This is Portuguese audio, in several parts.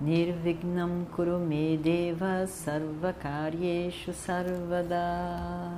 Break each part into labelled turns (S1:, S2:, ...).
S1: Nirvignam Kurume Deva Sarvakaryeshu Sarvada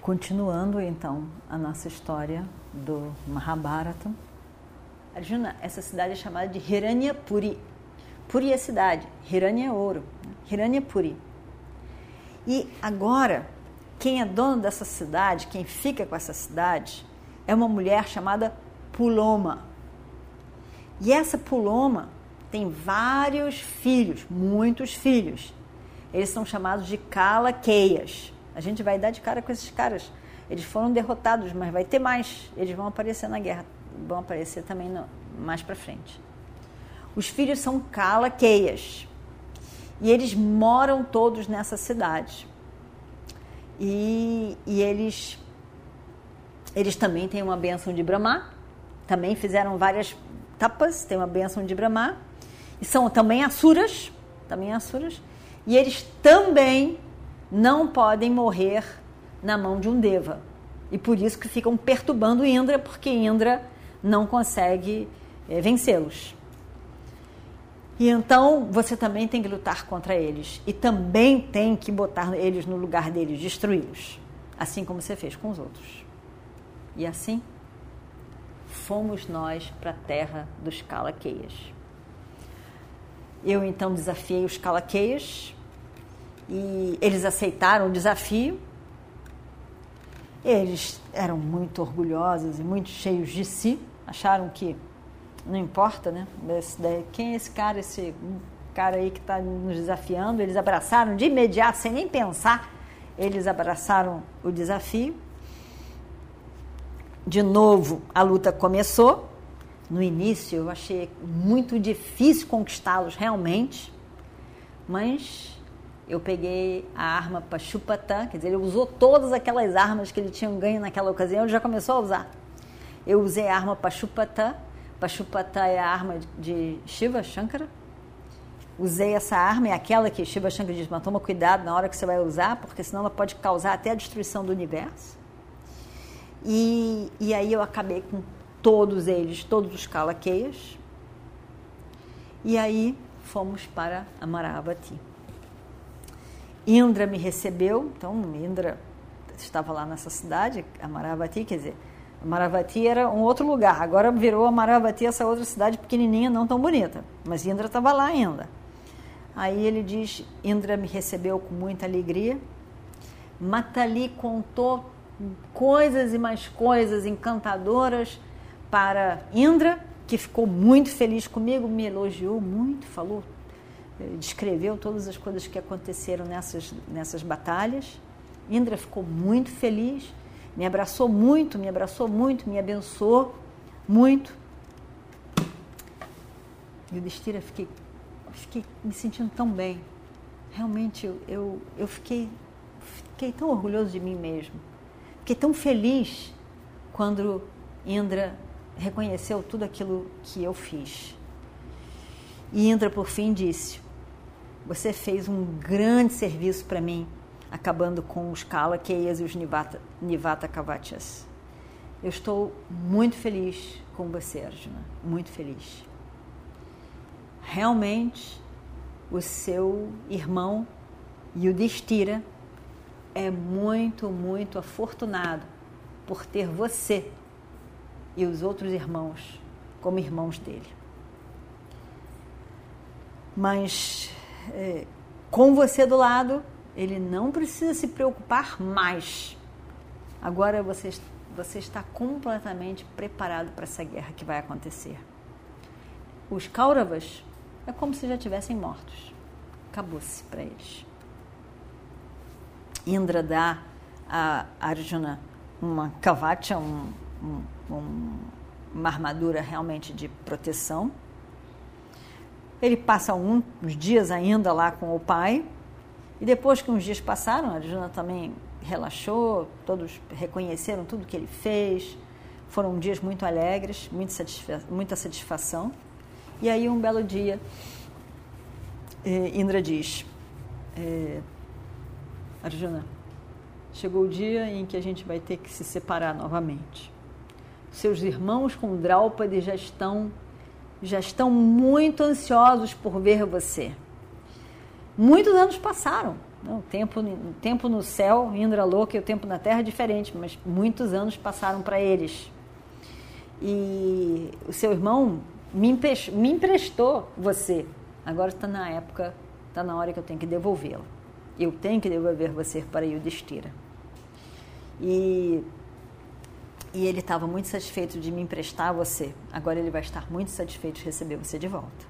S1: Continuando então a nossa história do Mahabharata. Arjuna, essa cidade é chamada de Hiranyapuri. Puri é cidade, Hiranya é ouro, Hiranyapuri. E agora quem é dono dessa cidade, quem fica com essa cidade, é uma mulher chamada Puloma. E essa Puloma tem vários filhos, muitos filhos. Eles são chamados de Calaqueias. A gente vai dar de cara com esses caras. Eles foram derrotados, mas vai ter mais. Eles vão aparecer na guerra, vão aparecer também no, mais para frente. Os filhos são Calaqueias. E eles moram todos nessa cidade. E, e eles, eles também têm uma benção de Brahma, também fizeram várias tapas, tem uma benção de Brahma, e são também asuras, também asuras, e eles também não podem morrer na mão de um deva. E por isso que ficam perturbando Indra, porque Indra não consegue é, vencê-los. E então você também tem que lutar contra eles. E também tem que botar eles no lugar deles, destruí-los. Assim como você fez com os outros. E assim fomos nós para a terra dos Calaqueias. Eu então desafiei os Calaqueias e eles aceitaram o desafio. Eles eram muito orgulhosos e muito cheios de si, acharam que não importa, né? quem é esse cara, esse cara aí que está nos desafiando? Eles abraçaram de imediato, sem nem pensar, eles abraçaram o desafio. De novo, a luta começou. No início, eu achei muito difícil conquistá-los realmente, mas eu peguei a arma Pachupatã, quer dizer, ele usou todas aquelas armas que ele tinha ganho naquela ocasião, ele já começou a usar. Eu usei a arma Pachupatã Pashupata é a arma de Shiva Shankara. Usei essa arma, é aquela que Shiva Shankara diz, mas toma cuidado na hora que você vai usar, porque senão ela pode causar até a destruição do universo. E, e aí eu acabei com todos eles, todos os Kalakeyas. E aí fomos para Amaravati. Indra me recebeu, então Indra estava lá nessa cidade, Amaravati, quer dizer, Maravati era um outro lugar. Agora virou a Maravati essa outra cidade pequenininha, não tão bonita. Mas Indra estava lá ainda. Aí ele diz: Indra me recebeu com muita alegria. Matali contou coisas e mais coisas encantadoras para Indra, que ficou muito feliz comigo, me elogiou muito, falou, eh, descreveu todas as coisas que aconteceram nessas, nessas batalhas. Indra ficou muito feliz me abraçou muito, me abraçou muito, me abençoou muito. E o Destira, fiquei, fiquei me sentindo tão bem. Realmente, eu, eu, eu fiquei, fiquei tão orgulhoso de mim mesmo. Fiquei tão feliz quando Indra reconheceu tudo aquilo que eu fiz. E Indra, por fim, disse: Você fez um grande serviço para mim acabando com os Kalakeyas e os Nivata, Nivata Kavachas. Eu estou muito feliz com você, Arjuna, muito feliz. Realmente, o seu irmão Yudhishthira é muito, muito afortunado por ter você e os outros irmãos como irmãos dele. Mas é, com você do lado, ele não precisa se preocupar mais. Agora você, você está completamente preparado para essa guerra que vai acontecer. Os Kauravas é como se já tivessem mortos. Acabou-se para eles. Indra dá a Arjuna uma kavacha, um, um, um, uma armadura realmente de proteção. Ele passa um, uns dias ainda lá com o pai. E depois que uns dias passaram, Arjuna também relaxou, todos reconheceram tudo que ele fez. Foram dias muito alegres, muito satisfa muita satisfação. E aí, um belo dia, eh, Indra diz: eh, Arjuna, chegou o dia em que a gente vai ter que se separar novamente. Seus irmãos com Draupadi já estão já estão muito ansiosos por ver você. Muitos anos passaram. O tempo, tempo no céu, Indra louca, e o tempo na terra é diferente, mas muitos anos passaram para eles. E o seu irmão me, me emprestou você. Agora está na época, está na hora que eu tenho que devolvê-lo. Eu tenho que devolver você para Yudhishthira. E, e ele estava muito satisfeito de me emprestar você. Agora ele vai estar muito satisfeito de receber você de volta.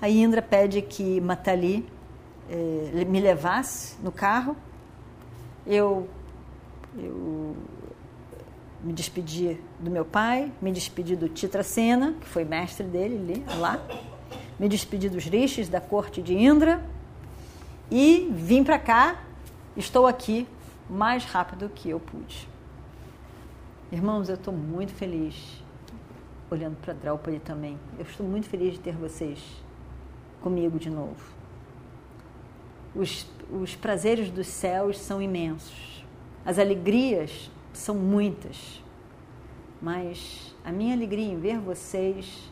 S1: A Indra pede que Matali eh, me levasse no carro. Eu, eu me despedi do meu pai, me despedi do Titracena, que foi mestre dele lá, me despedi dos rishis da corte de Indra e vim para cá. Estou aqui mais rápido que eu pude. Irmãos, eu estou muito feliz olhando para Draupadi também. Eu estou muito feliz de ter vocês comigo de novo. Os, os prazeres dos céus são imensos. As alegrias são muitas, mas a minha alegria em ver vocês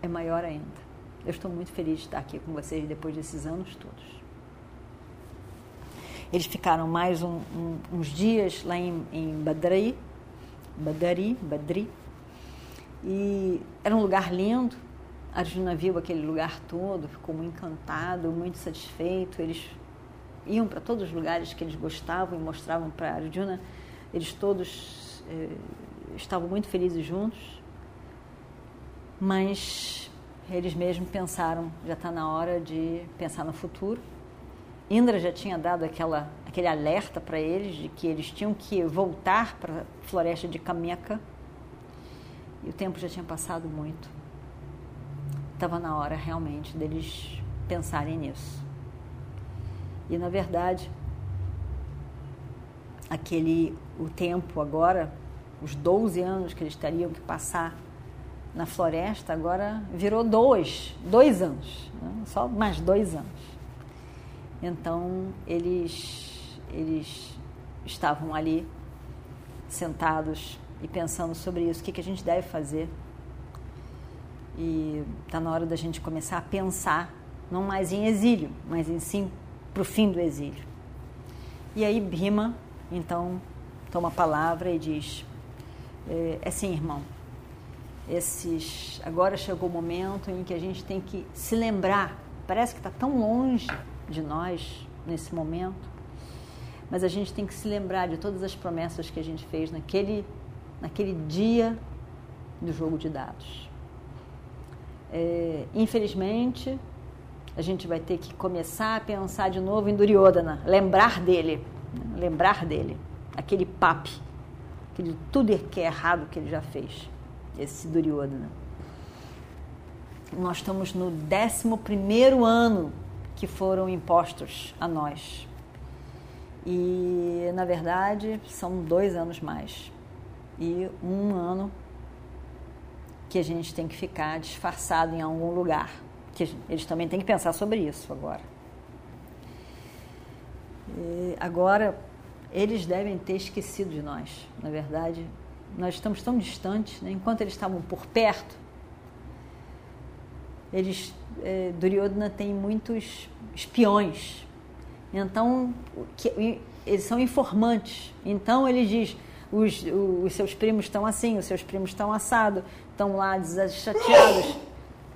S1: é maior ainda. Eu estou muito feliz de estar aqui com vocês depois desses anos todos. Eles ficaram mais um, um, uns dias lá em, em Badri, Badari, Badri, e era um lugar lindo. Arjuna viu aquele lugar todo, ficou muito encantado, muito satisfeito. Eles iam para todos os lugares que eles gostavam e mostravam para Arjuna eles todos eh, estavam muito felizes juntos, mas eles mesmos pensaram, já está na hora de pensar no futuro. Indra já tinha dado aquela, aquele alerta para eles de que eles tinham que voltar para a floresta de Kameka. E o tempo já tinha passado muito. Estava na hora realmente deles pensarem nisso. E na verdade, aquele o tempo agora, os 12 anos que eles teriam que passar na floresta, agora virou dois, dois anos, né? só mais dois anos. Então eles, eles estavam ali sentados e pensando sobre isso, o que, que a gente deve fazer. E está na hora da gente começar a pensar, não mais em exílio, mas em sim para o fim do exílio. E aí Bhima então, toma a palavra e diz: é, é assim, irmão. Esses, agora chegou o momento em que a gente tem que se lembrar. Parece que está tão longe de nós nesse momento, mas a gente tem que se lembrar de todas as promessas que a gente fez naquele, naquele dia do jogo de dados. É, infelizmente, a gente vai ter que começar a pensar de novo em Duryodhana, lembrar dele lembrar dele, aquele papi, aquele tudo que é errado que ele já fez, esse Duryodhana. Nós estamos no 11 ano que foram impostos a nós. E, na verdade, são dois anos mais. E um ano que a gente tem que ficar disfarçado em algum lugar. Que eles também têm que pensar sobre isso agora. E agora, eles devem ter esquecido de nós. Na verdade, nós estamos tão distantes, né? enquanto eles estavam por perto, eles, é, Duryodhana tem muitos espiões. Então, que, eles são informantes. Então, ele diz: os, os seus primos estão assim, os seus primos estão assado, estão lá chateados,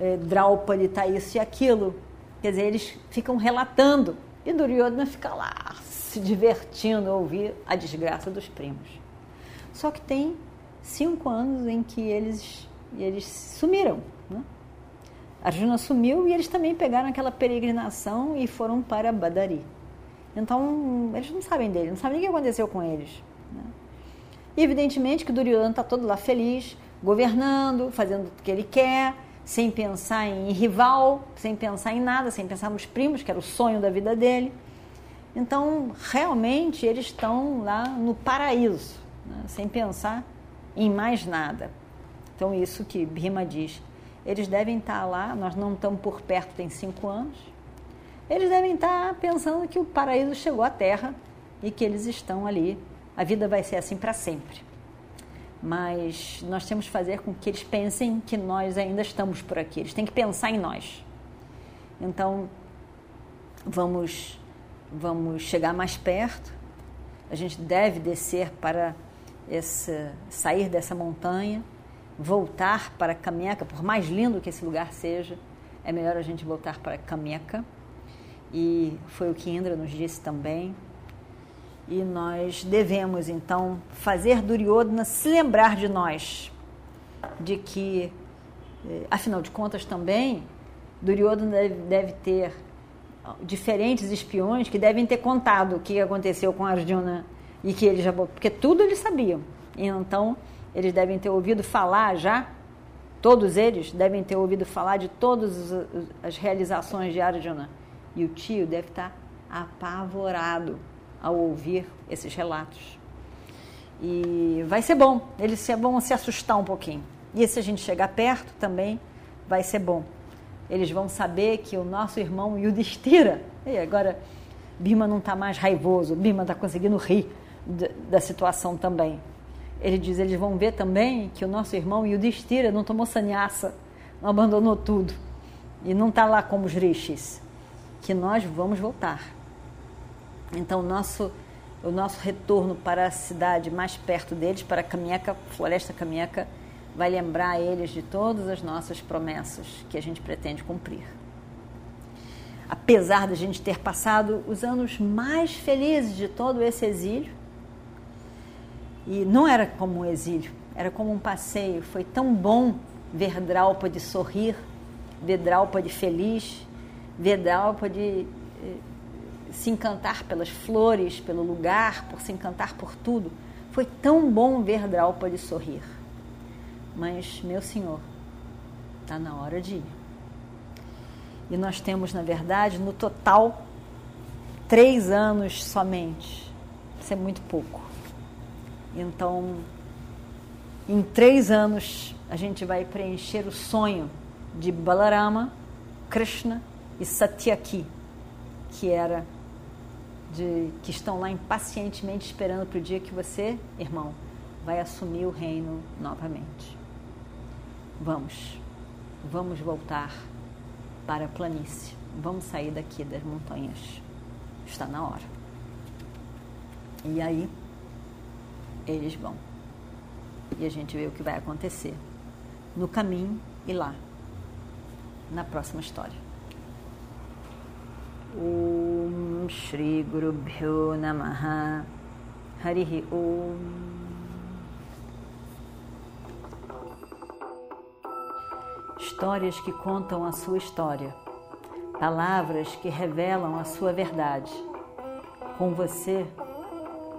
S1: é, Draupadi está isso e aquilo. Quer dizer, eles ficam relatando e Duryodhana fica lá se divertindo a ouvir a desgraça dos primos. Só que tem cinco anos em que eles, eles sumiram. Né? Arjuna sumiu e eles também pegaram aquela peregrinação e foram para Badari. Então, eles não sabem dele, não sabem o que aconteceu com eles. Né? E evidentemente que Duryodhana está todo lá feliz, governando, fazendo o que ele quer, sem pensar em rival, sem pensar em nada, sem pensar nos primos, que era o sonho da vida dele. Então, realmente, eles estão lá no paraíso, né? sem pensar em mais nada. Então, isso que Bhima diz. Eles devem estar lá, nós não estamos por perto, tem cinco anos. Eles devem estar pensando que o paraíso chegou à Terra e que eles estão ali. A vida vai ser assim para sempre mas nós temos que fazer com que eles pensem que nós ainda estamos por aqui. Eles têm que pensar em nós. Então, vamos, vamos chegar mais perto. A gente deve descer para essa, sair dessa montanha, voltar para Cameca, por mais lindo que esse lugar seja, é melhor a gente voltar para Cameca. E foi o que Indra nos disse também e nós devemos então fazer Duryodhana se lembrar de nós, de que, eh, afinal de contas, também Duryodhana deve, deve ter diferentes espiões que devem ter contado o que aconteceu com Arjuna e que eles já porque tudo eles sabiam. Então eles devem ter ouvido falar já, todos eles devem ter ouvido falar de todas as realizações de Arjuna. E o tio deve estar apavorado ao ouvir esses relatos. E vai ser bom, eles vão se assustar um pouquinho. E se a gente chegar perto também, vai ser bom. Eles vão saber que o nosso irmão Yudhishthira, e agora Bima não está mais raivoso, Bima está conseguindo rir da situação também. Ele diz, eles vão ver também que o nosso irmão Yudhishthira não tomou sannyasa, não abandonou tudo e não está lá como os rishis, que nós vamos voltar então, o nosso, o nosso retorno para a cidade mais perto deles, para a Floresta Caminhaca, vai lembrar eles de todas as nossas promessas que a gente pretende cumprir. Apesar da gente ter passado os anos mais felizes de todo esse exílio, e não era como um exílio, era como um passeio. Foi tão bom ver Draupadi sorrir, ver Draupadi feliz, ver Draupadi eh, se encantar pelas flores, pelo lugar, por se encantar por tudo. Foi tão bom ver Draupadi sorrir. Mas, meu senhor, está na hora de ir. E nós temos, na verdade, no total, três anos somente. Isso é muito pouco. Então, em três anos, a gente vai preencher o sonho de Balarama, Krishna e Satyaki, que era de, que estão lá impacientemente esperando para o dia que você, irmão, vai assumir o reino novamente. Vamos, vamos voltar para a planície. Vamos sair daqui das montanhas. Está na hora. E aí, eles vão. E a gente vê o que vai acontecer no caminho e lá, na próxima história. Om Shri Guru Bhyo Namaha Harihi Om Histórias que contam a sua história, palavras que revelam a sua verdade. Com você,